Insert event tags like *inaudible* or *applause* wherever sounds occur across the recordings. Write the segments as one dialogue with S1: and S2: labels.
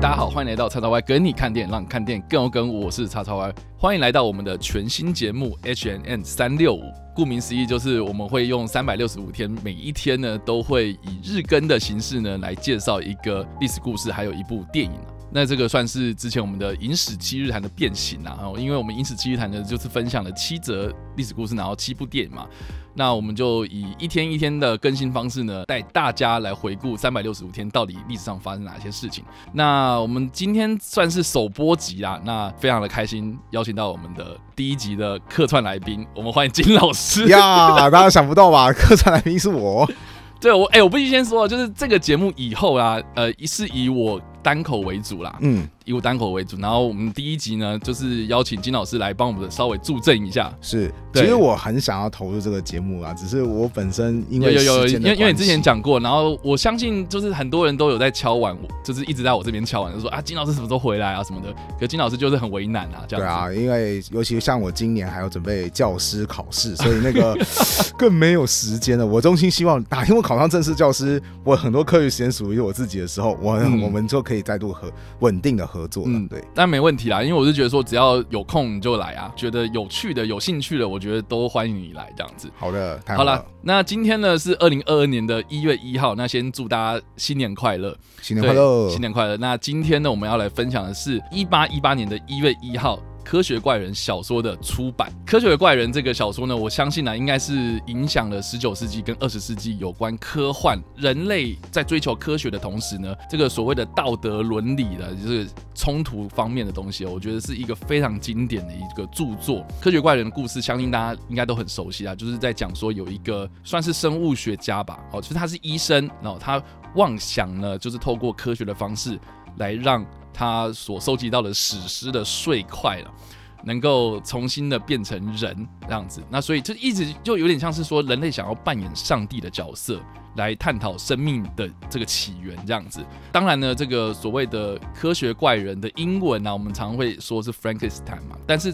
S1: 大家好，欢迎来到叉叉 Y 跟你看电影，让你看电影更有梗。我是叉叉 Y，欢迎来到我们的全新节目 HNN 三六五。顾名思义，就是我们会用三百六十五天，每一天呢都会以日更的形式呢来介绍一个历史故事，还有一部电影。那这个算是之前我们的影史七日谈的变形啦，因为我们影史七日谈呢就是分享了七则历史故事，然后七部电影嘛。那我们就以一天一天的更新方式呢，带大家来回顾三百六十五天到底历史上发生哪些事情。那我们今天算是首播集啦，那非常的开心，邀请到我们的第一集的客串来宾，我们欢迎金老师 *laughs*
S2: 呀！大家想不到吧？客串来宾是我。*laughs*
S1: 对，我哎、欸，我必须先说，就是这个节目以后啊，呃，是以我。单口为主啦，嗯，以我单口为主，然后我们第一集呢，就是邀请金老师来帮我们稍微助阵一下。
S2: 是，其实我很想要投入这个节目啊，只是我本身因为有有有，因为因为你
S1: 之前讲过，然后我相信就是很多人都有在敲碗，就是一直在我这边敲碗，就说啊，金老师什么时候回来啊什么的。可金老师就是很为难啊，这样。
S2: 对啊，因为尤其像我今年还要准备教师考试，所以那个 *laughs* 更没有时间了。我衷心希望哪天我考上正式教师，我很多课余时间属于我自己的时候，我、嗯、我们就。可以再度和稳定的合作，嗯，对，
S1: 但没问题啦，因为我是觉得说，只要有空你就来啊，觉得有趣的、有兴趣的，我觉得都欢迎你来这样子。
S2: 好的。好了，
S1: 那今天呢是二零二二年的一月一号，那先祝大家新年快乐，
S2: 新年快乐，
S1: 新年快乐。那今天呢，我们要来分享的是一八一八年的一月一号。科学怪人小说的出版，《科学怪人》这个小说呢，我相信呢，应该是影响了十九世纪跟二十世纪有关科幻人类在追求科学的同时呢，这个所谓的道德伦理的，就是冲突方面的东西，我觉得是一个非常经典的一个著作。《科学怪人》的故事，相信大家应该都很熟悉啊，就是在讲说有一个算是生物学家吧，哦，就是他是医生，然后他妄想呢，就是透过科学的方式来让。他所收集到的史诗的碎块了，能够重新的变成人这样子，那所以就一直就有点像是说人类想要扮演上帝的角色，来探讨生命的这个起源这样子。当然呢，这个所谓的科学怪人的英文呢、我们常会说是 Frankenstein 嘛，但是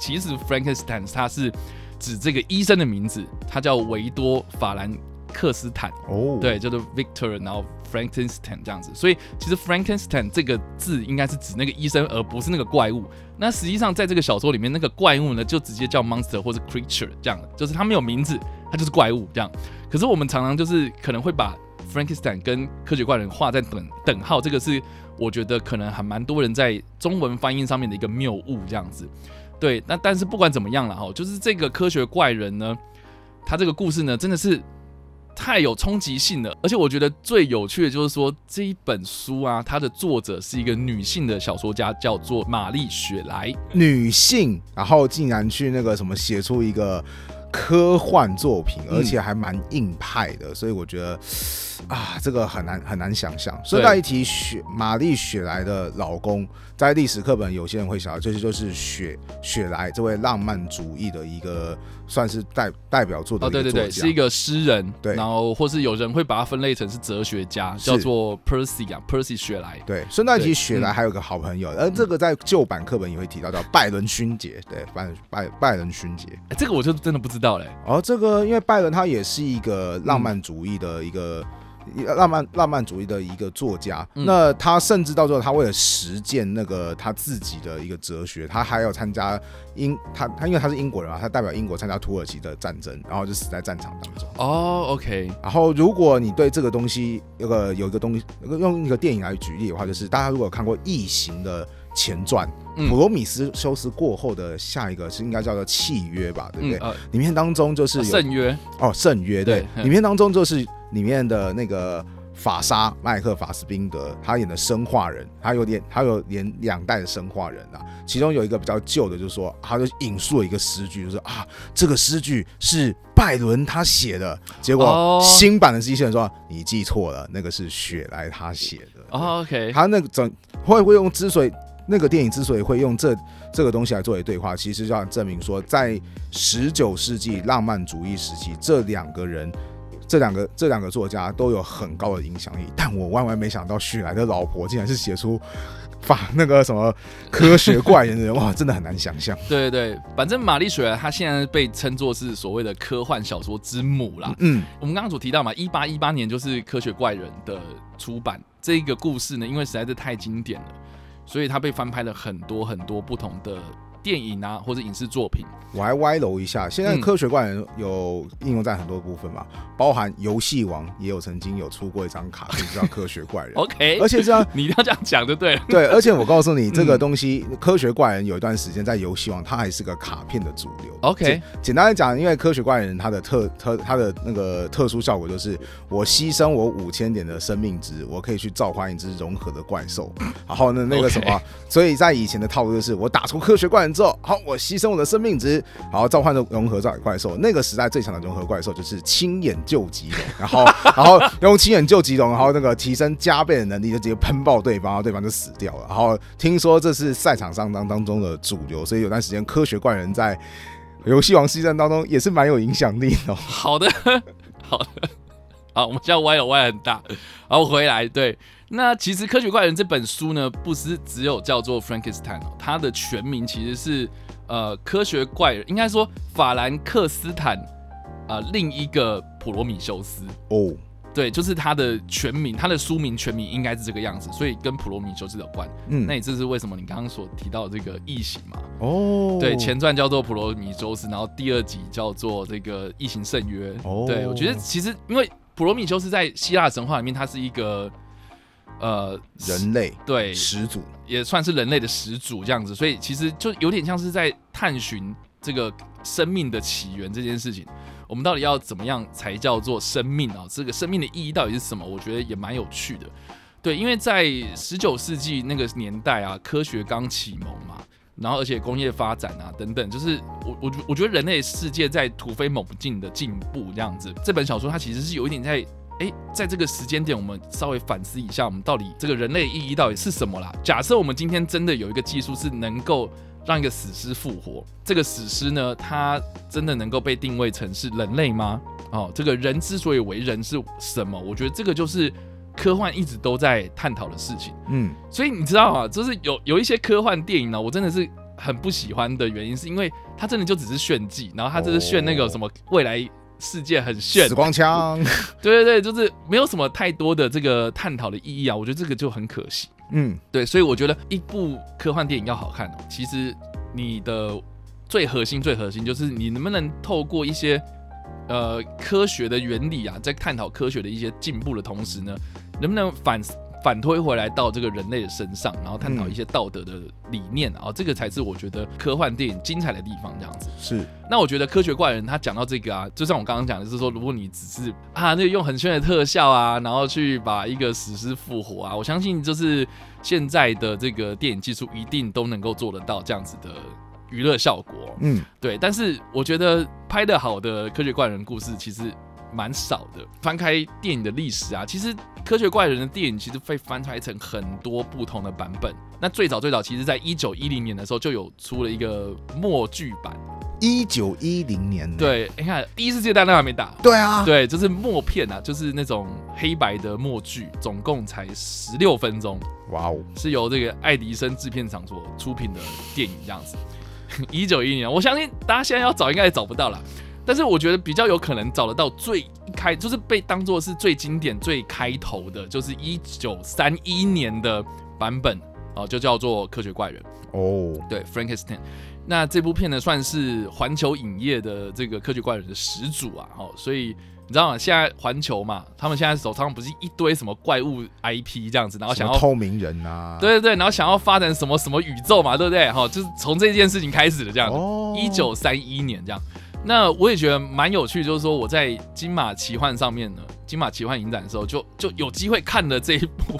S1: 其实 Frankenstein 它是指这个医生的名字，他叫维多法兰克斯坦哦，对，叫做 Victor，然后。Frankenstein 这样子，所以其实 Frankenstein 这个字应该是指那个医生，而不是那个怪物。那实际上在这个小说里面，那个怪物呢，就直接叫 monster 或者 creature 这样的，就是它没有名字，它就是怪物这样。可是我们常常就是可能会把 Frankenstein 跟科学怪人画在等等号，这个是我觉得可能还蛮多人在中文翻译上面的一个谬误这样子。对，那但是不管怎么样了哈，就是这个科学怪人呢，他这个故事呢，真的是。太有冲击性了，而且我觉得最有趣的就是说，这一本书啊，它的作者是一个女性的小说家，叫做玛丽雪莱。
S2: 女性，然后竟然去那个什么写出一个科幻作品，而且还蛮硬派的，嗯、所以我觉得啊，这个很难很难想象。顺带一提，雪玛丽雪莱的老公，在历史课本有些人会想到，这就是雪雪莱这位浪漫主义的一个。算是代代表作的对对对，是一个诗人，对，然后或是有人会把它分类成是哲学家，叫做 Percy 啊，Percy 雪莱。对，顺带提雪莱还有个好朋友，而这个在旧版课本也会提到，叫拜伦勋杰，对，拜拜拜伦勋杰，
S1: 这个我就真的不知道嘞。
S2: 哦，这个因为拜伦他也是一个浪漫主义的一个。浪漫浪漫主义的一个作家，嗯、那他甚至到最后，他为了实践那个他自己的一个哲学，他还要参加英他他因为他是英国人啊，他代表英国参加土耳其的战争，然后就死在战场当中。
S1: 哦，OK。
S2: 然后如果你对这个东西有个有一个东西，用一个电影来举例的话，就是大家如果有看过《异形》的前传，嗯、普罗米修斯，斯过后的下一个是应该叫做契约吧，对不对？嗯呃、里面当中就是有
S1: 圣约
S2: 哦，圣约对，对里面当中就是。里面的那个法沙麦克法斯宾德，他演的生化人，他有点，他有演两代的生化人啊。其中有一个比较旧的，就是说，他就引述了一个诗句，就是啊，这个诗句是拜伦他写的。结果新版的机器人说，你记错了，那个是雪莱他写的。
S1: 哦，OK，
S2: 他那个整会不会用之所以那个电影之所以会用这这个东西来作为对话，其实就要证明说，在十九世纪浪漫主义时期，这两个人。这两个这两个作家都有很高的影响力，但我万万没想到许来的老婆竟然是写出法那个什么科学怪人的人，*laughs* 哇，真的很难想象。
S1: 对对对，反正玛丽雪儿她现在被称作是所谓的科幻小说之母啦。嗯，我们刚刚所提到嘛，一八一八年就是科学怪人的出版，这个故事呢，因为实在是太经典了，所以它被翻拍了很多很多不同的。电影啊，或者影视作品，
S2: 我还歪楼一下。现在科学怪人有应用在很多部分嘛，嗯、包含游戏王也有曾经有出过一张卡片叫科学怪人。*laughs*
S1: OK，
S2: 而且这样 *laughs*
S1: 你一定要这样讲就对了。
S2: 对，而且我告诉你，这个东西、嗯、科学怪人有一段时间在游戏王，它还是个卡片的主流。
S1: OK，
S2: 简单来讲，因为科学怪人它的特特它的那个特殊效果就是，我牺牲我五千点的生命值，我可以去召唤一只融合的怪兽。*laughs* 然后呢，那个什么.所以在以前的套路就是，我打出科学怪人。之后，好，我牺牲我的生命值，然后召唤的融合造怪兽。那个时代最强的融合怪兽就是青眼究极龙，然后，*laughs* 然后用青眼究极龙，然后那个提升加倍的能力，就直接喷爆对方，然后对方就死掉了。然后听说这是赛场上当当中的主流，所以有段时间科学怪人在游戏王系战当中也是蛮有影响力的。
S1: 好的，*laughs* 好的，好，我们现在歪了歪很大，然后回来对。那其实《科学怪人》这本书呢，不是只有叫做 Frankenstein 哦，它的全名其实是呃科学怪人，应该说法兰克斯坦啊、呃、另一个普罗米修斯哦，对，就是它的全名，它的书名全名应该是这个样子，所以跟普罗米修斯有关。嗯，那也这是为什么你刚刚所提到的这个异形嘛？哦，对，前传叫做普罗米修斯，然后第二集叫做这个异形圣约。哦，对，我觉得其实因为普罗米修斯在希腊神话里面，它是一个。呃，
S2: 人类
S1: 对
S2: 始祖
S1: 也算是人类的始祖这样子，所以其实就有点像是在探寻这个生命的起源这件事情。我们到底要怎么样才叫做生命啊？这个生命的意义到底是什么？我觉得也蛮有趣的。对，因为在十九世纪那个年代啊，科学刚启蒙嘛，然后而且工业发展啊等等，就是我我我觉得人类世界在突飞猛进的进步这样子。这本小说它其实是有一点在。诶，在这个时间点，我们稍微反思一下，我们到底这个人类意义到底是什么啦？假设我们今天真的有一个技术是能够让一个死尸复活，这个死尸呢，它真的能够被定位成是人类吗？哦，这个人之所以为人是什么？我觉得这个就是科幻一直都在探讨的事情。嗯，所以你知道啊，就是有有一些科幻电影呢，我真的是很不喜欢的原因，是因为它真的就只是炫技，然后它就是炫那个什么未来。世界很炫，
S2: 死光枪，*laughs*
S1: 对对对，就是没有什么太多的这个探讨的意义啊，我觉得这个就很可惜。嗯，对，所以我觉得一部科幻电影要好看，其实你的最核心、最核心就是你能不能透过一些呃科学的原理啊，在探讨科学的一些进步的同时呢，能不能反。反推回来到这个人类的身上，然后探讨一些道德的理念，然后、嗯、这个才是我觉得科幻电影精彩的地方。这样子
S2: 是。
S1: 那我觉得科学怪人他讲到这个啊，就像我刚刚讲的，是说，如果你只是啊，那个用很炫的特效啊，然后去把一个史诗复活啊，我相信就是现在的这个电影技术一定都能够做得到这样子的娱乐效果。嗯，对。但是我觉得拍的好的科学怪人故事其实。蛮少的。翻开电影的历史啊，其实《科学怪人》的电影其实被翻拍成很多不同的版本。那最早最早，其实在一九一零年的时候就有出了一个默剧版。
S2: 一九一零年，
S1: 对，你看第一次世界大战还没打。
S2: 对啊，
S1: 对，就是默片啊，就是那种黑白的默剧，总共才十六分钟。哇哦，是由这个爱迪生制片厂所出品的电影这样子。*laughs* 一九一零年，我相信大家现在要找应该也找不到了。但是我觉得比较有可能找得到最开，就是被当做是最经典、最开头的，就是一九三一年的版本哦，就叫做《科学怪人》哦，对，Frankenstein。那这部片呢，算是环球影业的这个科学怪人的始祖啊，哦，所以你知道吗？现在环球嘛，他们现在手上不是一堆什么怪物 IP 这样子，然后想要
S2: 透明人啊，
S1: 对对对，然后想要发展什么什么宇宙嘛，对不对？哈，就是从这件事情开始的这样子，一九三一年这样。那我也觉得蛮有趣，就是说我在金马奇幻上面呢，金马奇幻影展的时候，就就有机会看了这一部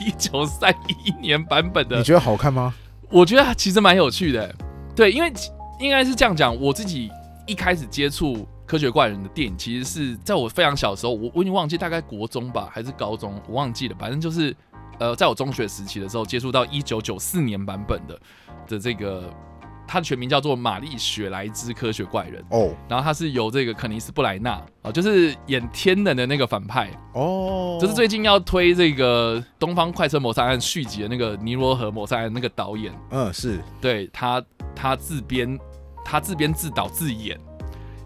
S1: 一九三一年版本的。
S2: 你觉得好看吗？
S1: 我觉得其实蛮有趣的，对，因为应该是这样讲，我自己一开始接触科学怪人的电影，其实是在我非常小的时候，我我已经忘记大概国中吧，还是高中，我忘记了，反正就是呃，在我中学时期的时候接触到一九九四年版本的的这个。它的全名叫做《玛丽雪莱之科学怪人》
S2: 哦，
S1: 然后他是由这个肯尼斯布莱纳啊，就是演天能的那个反派。
S2: 哦，
S1: 就是最近要推这个《东方快车谋杀案》续集的那个尼罗河谋杀案那个导演，
S2: 嗯，是。
S1: 对他他自编他自编自导自演，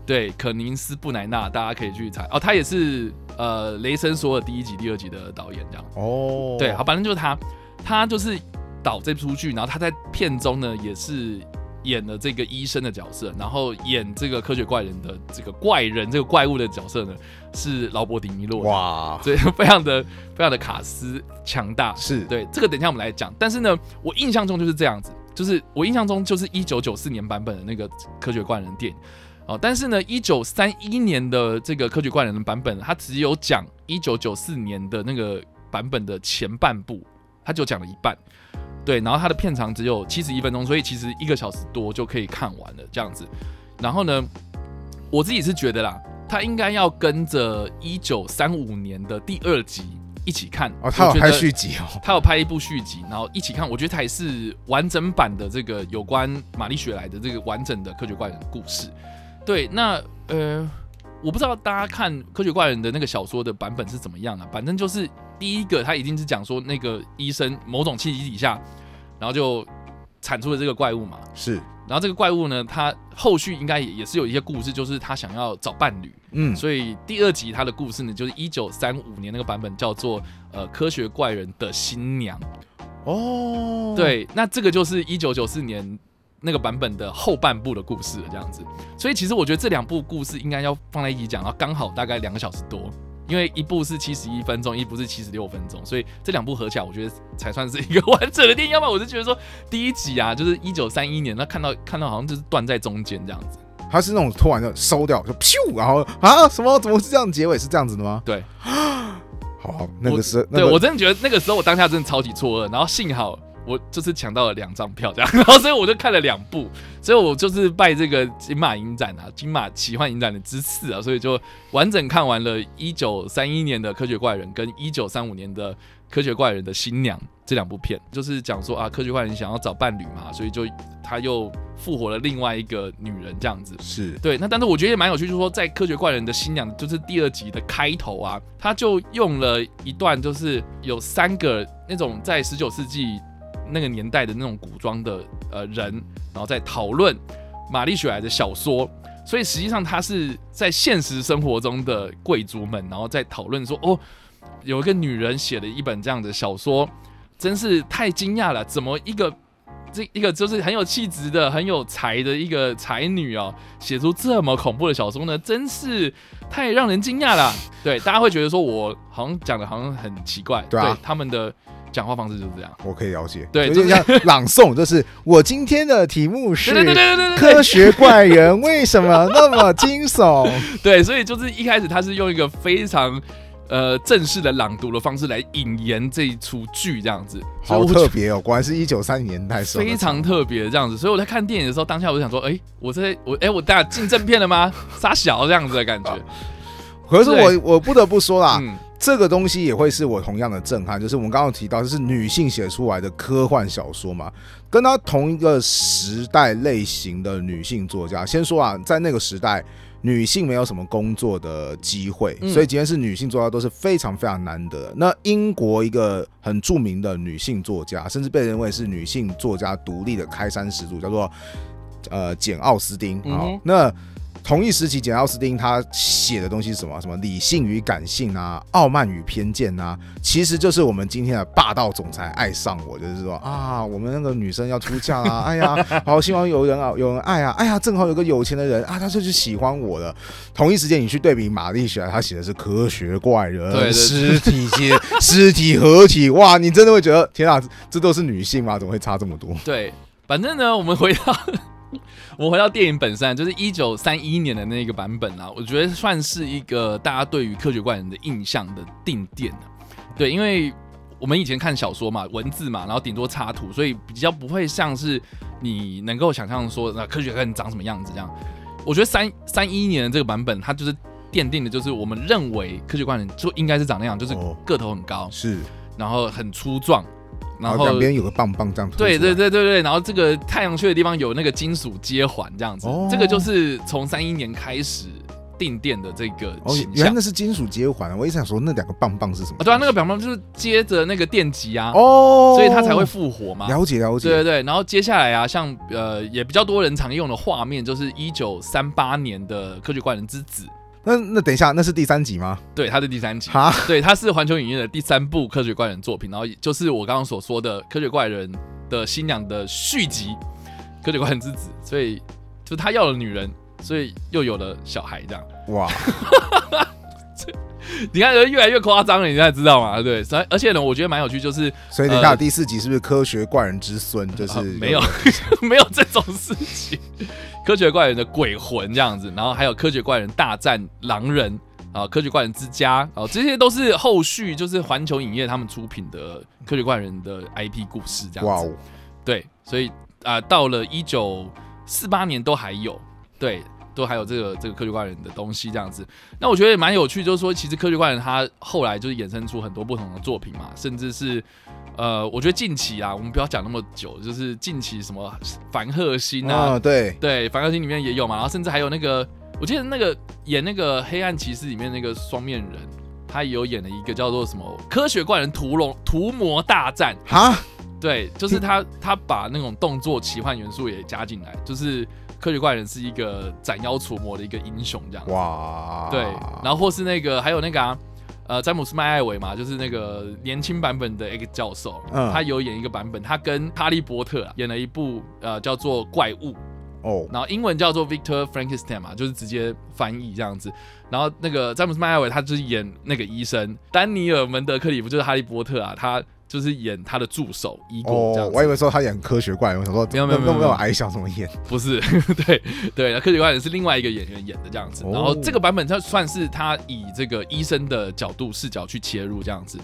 S1: 对肯尼斯布莱纳，大家可以去查。哦，他也是呃《雷神索尔》第一集、第二集的导演这样。
S2: 哦，
S1: 对，好，反正就是他，他就是导这出剧，然后他在片中呢也是。演了这个医生的角色，然后演这个科学怪人的这个怪人这个怪物的角色呢，是劳勃·迪尼洛。哇，所以非常的非常的卡斯强大。是对这个，等一下我们来讲。但是呢，我印象中就是这样子，就是我印象中就是一九九四年版本的那个科学怪人电影哦。但是呢，一九三一年的这个科学怪人的版本，它只有讲一九九四年的那个版本的前半部，它就讲了一半。对，然后它的片长只有七十一分钟，所以其实一个小时多就可以看完了这样子。然后呢，我自己是觉得啦，它应该要跟着一九三五年的第二集一起看。
S2: 哦，他有拍续集哦，
S1: 他有拍一部续集，然后一起看。我觉得才是完整版的这个有关玛丽雪莱的这个完整的科学怪人的故事。对，那呃，我不知道大家看科学怪人的那个小说的版本是怎么样啊，反正就是。第一个，他一定是讲说那个医生某种契机底下，然后就产出了这个怪物嘛。
S2: 是，
S1: 然后这个怪物呢，他后续应该也也是有一些故事，就是他想要找伴侣。嗯，所以第二集他的故事呢，就是一九三五年那个版本叫做呃科学怪人的新娘。哦，对，那这个就是一九九四年那个版本的后半部的故事了，这样子。所以其实我觉得这两部故事应该要放在一起讲，然后刚好大概两个小时多。因为一部是七十一分钟，一部是七十六分钟，所以这两部合起来，我觉得才算是一个完整的电影。要不然我就觉得说，*laughs* 第一集啊，就是一九三一年，那看到看到好像就是断在中间这样子。
S2: 它是那种突然就收掉，就咻，然后啊什么？怎么是这样结尾？是这样子的吗？
S1: 对。
S2: 好，那个是，
S1: 对我真的觉得那个时候我当下真的超级错愕，然后幸好。我就是抢到了两张票，这样，*laughs* 然后所以我就看了两部，所以我就是拜这个金马影展啊，金马奇幻影展的之赐啊，所以就完整看完了一九三一年的《科学怪人》跟一九三五年的《科学怪人的新娘》这两部片，就是讲说啊，科学怪人想要找伴侣嘛，所以就他又复活了另外一个女人这样子，
S2: 是
S1: 对。那但是我觉得也蛮有趣，就是说在《科学怪人的新娘》就是第二集的开头啊，他就用了一段，就是有三个那种在十九世纪。那个年代的那种古装的呃人，然后在讨论玛丽雪莱的小说，所以实际上他是在现实生活中的贵族们，然后在讨论说，哦，有一个女人写了一本这样的小说，真是太惊讶了，怎么一个这一个就是很有气质的、很有才的一个才女哦，写出这么恐怖的小说呢？真是太让人惊讶了。对，大家会觉得说我好像讲的好像很奇怪，对，啊、对他们的。讲话方式就是这样，
S2: 我可以了解。
S1: 对，
S2: 就像朗诵，就是我今天的题目是 *laughs* 科学怪人为什么那么惊悚？*laughs*
S1: 对，所以就是一开始他是用一个非常呃正式的朗读的方式来引言这一出剧，这样子，
S2: 好特别哦，果然是一九三零年代，
S1: 非常特别这样子。所以我在看电影的时候，当下我就想说，哎，我在我哎，我大家进正片了吗？*laughs* 杀小这样子的感觉。
S2: 可是我我不得不说啦。嗯这个东西也会是我同样的震撼，就是我们刚刚提到，就是女性写出来的科幻小说嘛，跟她同一个时代类型的女性作家。先说啊，在那个时代，女性没有什么工作的机会，所以今天是女性作家都是非常非常难得。那英国一个很著名的女性作家，甚至被认为是女性作家独立的开山始祖，叫做呃简奥斯汀。好，那。同一时期，简奥斯汀他写的东西是什么？什么理性与感性啊，傲慢与偏见啊，其实就是我们今天的霸道总裁爱上我，就是说啊，我们那个女生要出嫁啊，*laughs* 哎呀，好希望有人啊，有人爱啊，哎呀，正好有个有钱的人啊，他就是喜欢我的。同一时间，你去对比玛丽雪莱，他写的是科学怪人，对，尸体接 *laughs* 尸体合体，哇，你真的会觉得天啊，这都是女性吗？怎么会差这么多？
S1: 对，反正呢，我们回到。*laughs* 我回到电影本身，就是一九三一年的那个版本啊，我觉得算是一个大家对于科学怪人的印象的定点。对，因为我们以前看小说嘛，文字嘛，然后顶多插图，所以比较不会像是你能够想象说那科学怪人长什么样子这样。我觉得三三一年的这个版本，它就是奠定的，就是我们认为科学怪人就应该是长那样，就是个头很高，是，然后很粗壮。然后
S2: 两边有个棒棒这样。
S1: 对对对对对，然后这个太阳穴的地方有那个金属接环这样子，哦、这个就是从三一年开始。定电的这个哦，
S2: 原来那是金属接环。我一直想说，那两个棒棒是什么？
S1: 对啊，那个棒棒就是接着那个电极啊，哦，所以它才会复活嘛。
S2: 了解了解。
S1: 对对对，然后接下来啊，像呃也比较多人常用的画面，就是一九三八年的《科学怪人之子》。
S2: 那那等一下，那是第三集吗？
S1: 对，它是第三集。啊，对，它是环球影业的第三部科学怪人作品，然后就是我刚刚所说的科学怪人的新娘的续集《科学怪人之子》，所以就他要了女人。所以又有了小孩，这样哇！*laughs* *laughs* 你看，人越来越夸张了，你现在知道吗？对，所以而且呢，我觉得蛮有趣，就是
S2: 所以你看第四集是不是科学怪人之孙？就是、呃、
S1: 没有 *laughs* 没有这种事情，科学怪人的鬼魂这样子，然后还有科学怪人大战狼人啊，科学怪人之家啊，这些都是后续，就是环球影业他们出品的科学怪人的 IP 故事这样子。哇哦！对，所以啊、呃，到了一九四八年都还有。对，都还有这个这个科学怪人的东西这样子，那我觉得也蛮有趣，就是说其实科学怪人他后来就是衍生出很多不同的作品嘛，甚至是呃，我觉得近期啊，我们不要讲那么久，就是近期什么凡赫辛啊，
S2: 哦、对。
S1: 对，凡赫辛里面也有嘛，然后甚至还有那个，我记得那个演那个黑暗骑士里面那个双面人，他也有演了一个叫做什么科学怪人屠龙屠魔大战。
S2: 哈，
S1: 对，就是他他把那种动作奇幻元素也加进来，就是。科学怪人是一个斩妖除魔的一个英雄，这样子。哇，对，然后或是那个还有那个啊，呃，詹姆斯麦艾维嘛，就是那个年轻版本的 X 教授，嗯，他有演一个版本，他跟哈利波特啊演了一部呃叫做怪物哦，然后英文叫做 Victor Frankenstein 嘛，就是直接翻译这样子。然后那个詹姆斯麦艾维他就是演那个医生，丹尼尔门德克里夫就是哈利波特啊，他。就是演他的助手伊果这样，
S2: 我以为说他演科学怪人，我想说没有没有没有没有矮小怎么演？
S1: 不是，对 *laughs* 对，科学怪人是另外一个演员演的这样子。然后这个版本他算是他以这个医生的角度视角去切入这样子，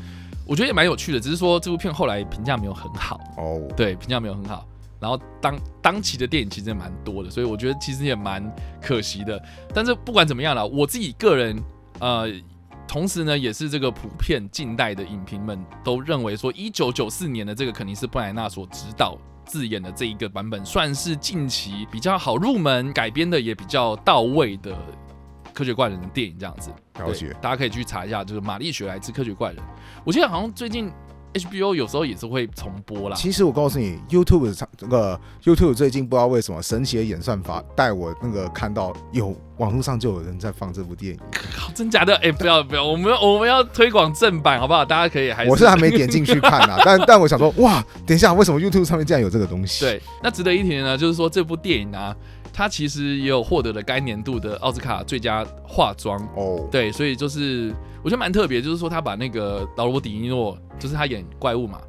S1: 我觉得也蛮有趣的。只是说这部片后来评价没有很好哦，对，评价没有很好。然后当当期的电影其实也蛮多的，所以我觉得其实也蛮可惜的。但是不管怎么样啦，我自己个人呃。同时呢，也是这个普遍近代的影评们都认为说，一九九四年的这个肯尼斯布莱纳所指导自演的这一个版本，算是近期比较好入门、改编的也比较到位的科学怪人的电影。这样子，了解，大家可以去查一下，就是玛丽雪莱兹科学怪人。我记得好像最近。HBO 有时候也是会重播啦。其实
S2: 我告诉你，YouTube 这个 YouTube 最近不知道为什么神奇的演算法带我那个看到有网络上就有人在放这部电影，
S1: 真假的？哎、欸，不要不要，我们要我们要推广正版好不好？大家可以还是
S2: 我是还没点进去看啊，*laughs* 但但我想说，哇，等一下，为什么 YouTube 上面竟然有这个东西？
S1: 对，那值得一提的呢，就是说这部电影啊。他其实也有获得了该年度的奥斯卡最佳化妆哦，对，所以就是我觉得蛮特别，就是说他把那个劳罗伯·狄尼诺，就是他演怪物嘛，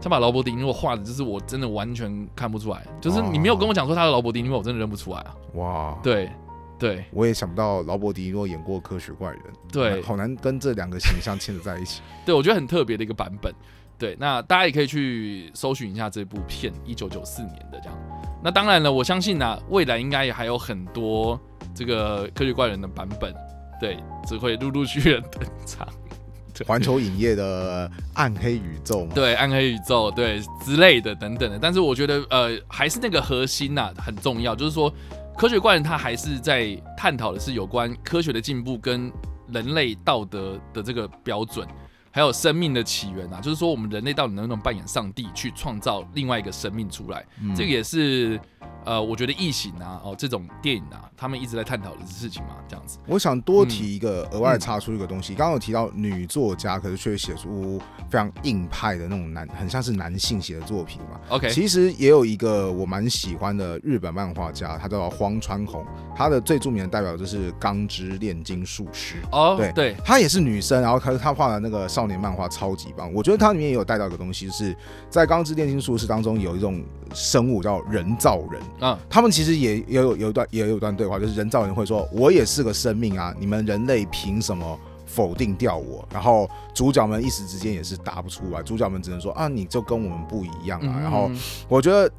S1: 他把劳勃·迪尼诺画的，就是我真的完全看不出来，就是你没有跟我讲说他的劳勃·迪尼诺，我真的认不出来啊。哇，对对，
S2: 我也想不到劳勃·迪尼洛演过科学怪人，
S1: 对，
S2: 好难跟这两个形象牵扯在一起。*laughs*
S1: 对，我觉得很特别的一个版本。对，那大家也可以去搜寻一下这部片，一九九四年的这样。那当然了，我相信呢、啊，未来应该也还有很多这个科学怪人的版本，对，只会陆陆续续的登场。*laughs*
S2: 环球影业的暗黑宇宙，
S1: 对，暗黑宇宙，对之类的等等的。但是我觉得，呃，还是那个核心呐、啊，很重要，就是说，科学怪人他还是在探讨的是有关科学的进步跟人类道德的这个标准。还有生命的起源啊，就是说我们人类到底能不能扮演上帝去创造另外一个生命出来？嗯、这个也是呃，我觉得异形啊，哦这种电影啊，他们一直在探讨的事情嘛，这样子。
S2: 我想多提一个额外插出一个东西，刚刚、嗯、有提到女作家，可是却写出非常硬派的那种男，很像是男性写的作品嘛。OK，其实也有一个我蛮喜欢的日本漫画家，他叫荒川弘，他的最著名的代表就是《钢之炼金术师》。哦，对对，她也是女生，然后可是她画的那个少。少年漫画超级棒，我觉得它里面也有带到一个东西，就是在《钢之炼金术士》当中有一种生物叫人造人啊，他们其实也也有有一段也有一段对话，就是人造人会说：“我也是个生命啊，你们人类凭什么否定掉我？”然后主角们一时之间也是答不出来，主角们只能说：“啊，你就跟我们不一样啊。”然后我觉得。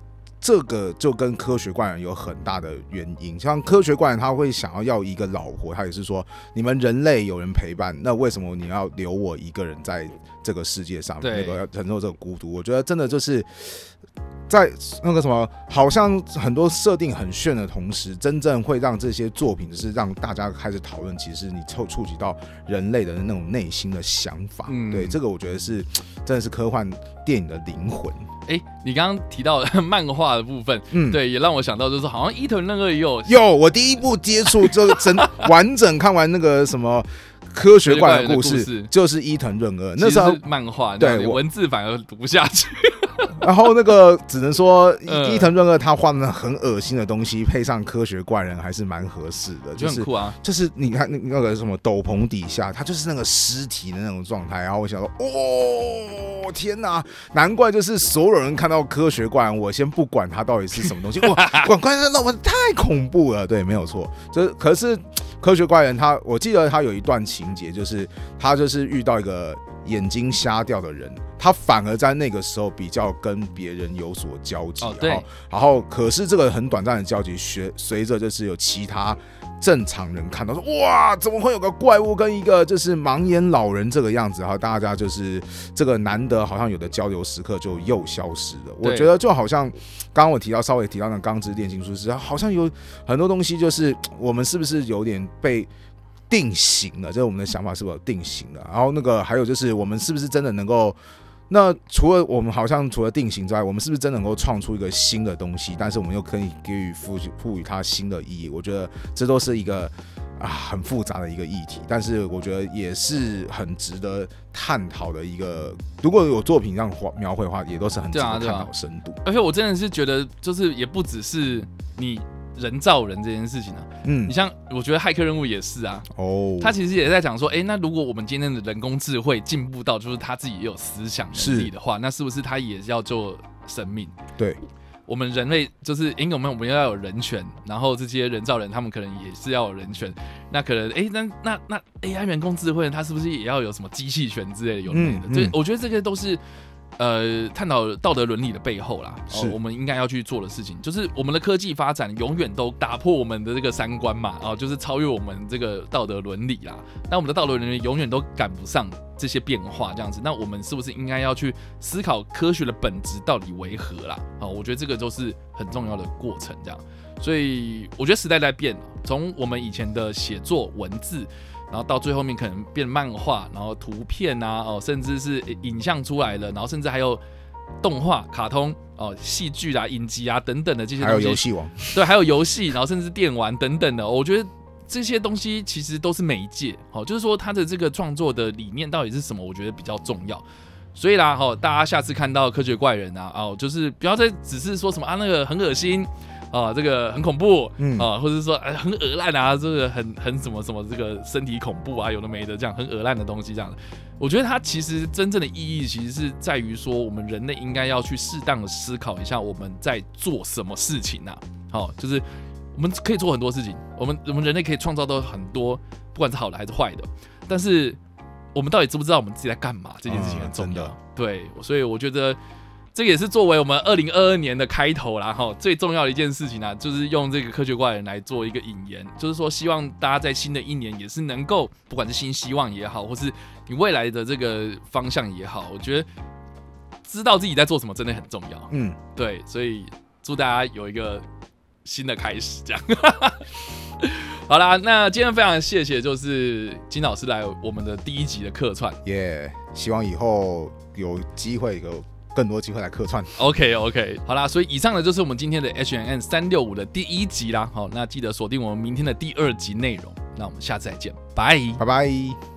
S2: 这个就跟科学怪人有很大的原因。像科学怪人他会想要要一个老婆，他也是说你们人类有人陪伴，那为什么你要留我一个人在这个世界上，那个要承受这个孤独？我觉得真的就是。在那个什么，好像很多设定很炫的同时，真正会让这些作品就是让大家开始讨论，其实你触触及到人类的那种内心的想法。嗯，对，这个我觉得是真的是科幻电影的灵魂。
S1: 哎、欸，你刚刚提到漫画的部分，嗯，对，也让我想到就是好像伊藤润二也有
S2: 有我第一部接触这个整完整看完那个什么。科学怪人的故事就是伊藤润二，那时候
S1: 漫画，对，文字反而读不下去。
S2: 然后那个只能说伊藤润二他画的很恶心的东西，配上科学怪人还是蛮合适的，就是
S1: 酷啊。
S2: 就是你看那那个什么斗篷底下，他就是那个尸体的那种状态。然后我想说，哦天哪，难怪就是所有人看到科学怪人，我先不管他到底是什么东西，*laughs* 哇，管怪人那我太恐怖了。对，没有错，就是可是。科学怪人他，我记得他有一段情节，就是他就是遇到一个眼睛瞎掉的人，他反而在那个时候比较跟别人有所交集。
S1: 哦，对。
S2: 然后，可是这个很短暂的交集，随随着就是有其他。正常人看到说，哇，怎么会有个怪物跟一个就是盲眼老人这个样子？然后大家就是这个难得好像有的交流时刻就又消失了。我觉得就好像刚刚我提到稍微提到那《钢之炼金术师》，好像有很多东西就是我们是不是有点被定型了？就是我们的想法是不是定型了？然后那个还有就是我们是不是真的能够？那除了我们好像除了定型之外，我们是不是真能够创出一个新的东西？但是我们又可以给予赋赋予它新的意义？我觉得这都是一个啊很复杂的一个议题，但是我觉得也是很值得探讨的一个。如果有作品这样画描绘的话，也都是很值得探讨深度。
S1: 而且我真的是觉得，就是也不只是你。人造人这件事情呢、啊，嗯，你像我觉得骇客任务也是啊，哦，他其实也在讲说，哎、欸，那如果我们今天的人工智慧进步到就是他自己也有思想能力的话，是那是不是他也要做生命？
S2: 对，
S1: 我们人类就是因为我们我们要有人权，然后这些人造人他们可能也是要有人权，那可能哎、欸，那那那 AI 人工智慧它是不是也要有什么机器权之类的有没的？所以、嗯嗯、我觉得这些都是。呃，探讨道德伦理的背后啦，是、哦、我们应该要去做的事情，就是我们的科技发展永远都打破我们的这个三观嘛，啊、哦，就是超越我们这个道德伦理啦。那我们的道德伦理永远都赶不上这些变化，这样子，那我们是不是应该要去思考科学的本质到底为何啦？啊、哦，我觉得这个都是很重要的过程，这样。所以我觉得时代在变，从我们以前的写作文字。然后到最后面可能变漫画，然后图片啊，哦，甚至是影像出来了，然后甚至还有动画、卡通、哦，戏剧啊、影集啊等等的这些东西。还有游戏王。对，还有游戏，然后甚至电玩等等的。我觉得这些东西其实都是媒介，哦，就是说他的这个创作的理念到底是什么？我觉得比较重要。所以啦，哦，大家下次看到科学怪人啊，哦，就是不要再只是说什么啊，那个很恶心。啊，这个很恐怖，嗯啊，或者是说哎很恶烂啊，这个很很什么什么这个身体恐怖啊，有的没的这样很恶烂的东西这样。我觉得它其实真正的意义其实是在于说，我们人类应该要去适当的思考一下我们在做什么事情呐。好，就是我们可以做很多事情，我们我们人类可以创造到很多，不管是好的还是坏的。但是我们到底知不知道我们自己在干嘛？这件事情很重要。对，所以我觉得。这个也是作为我们二零二二年的开头啦，哈，最重要的一件事情呢、啊，就是用这个科学怪人来做一个引言，就是说希望大家在新的一年也是能够，不管是新希望也好，或是你未来的这个方向也好，我觉得知道自己在做什么真的很重要。嗯，对，所以祝大家有一个新的开始，这样。*laughs* 好啦，那今天非常谢谢，就是金老师来我们的第一集的客串，
S2: 耶，yeah, 希望以后有机会有。更多机会来客串。
S1: OK OK，好啦，所以以上呢就是我们今天的 H N N 三六五的第一集啦。好，那记得锁定我们明天的第二集内容。那我们下次再见，拜
S2: 拜拜。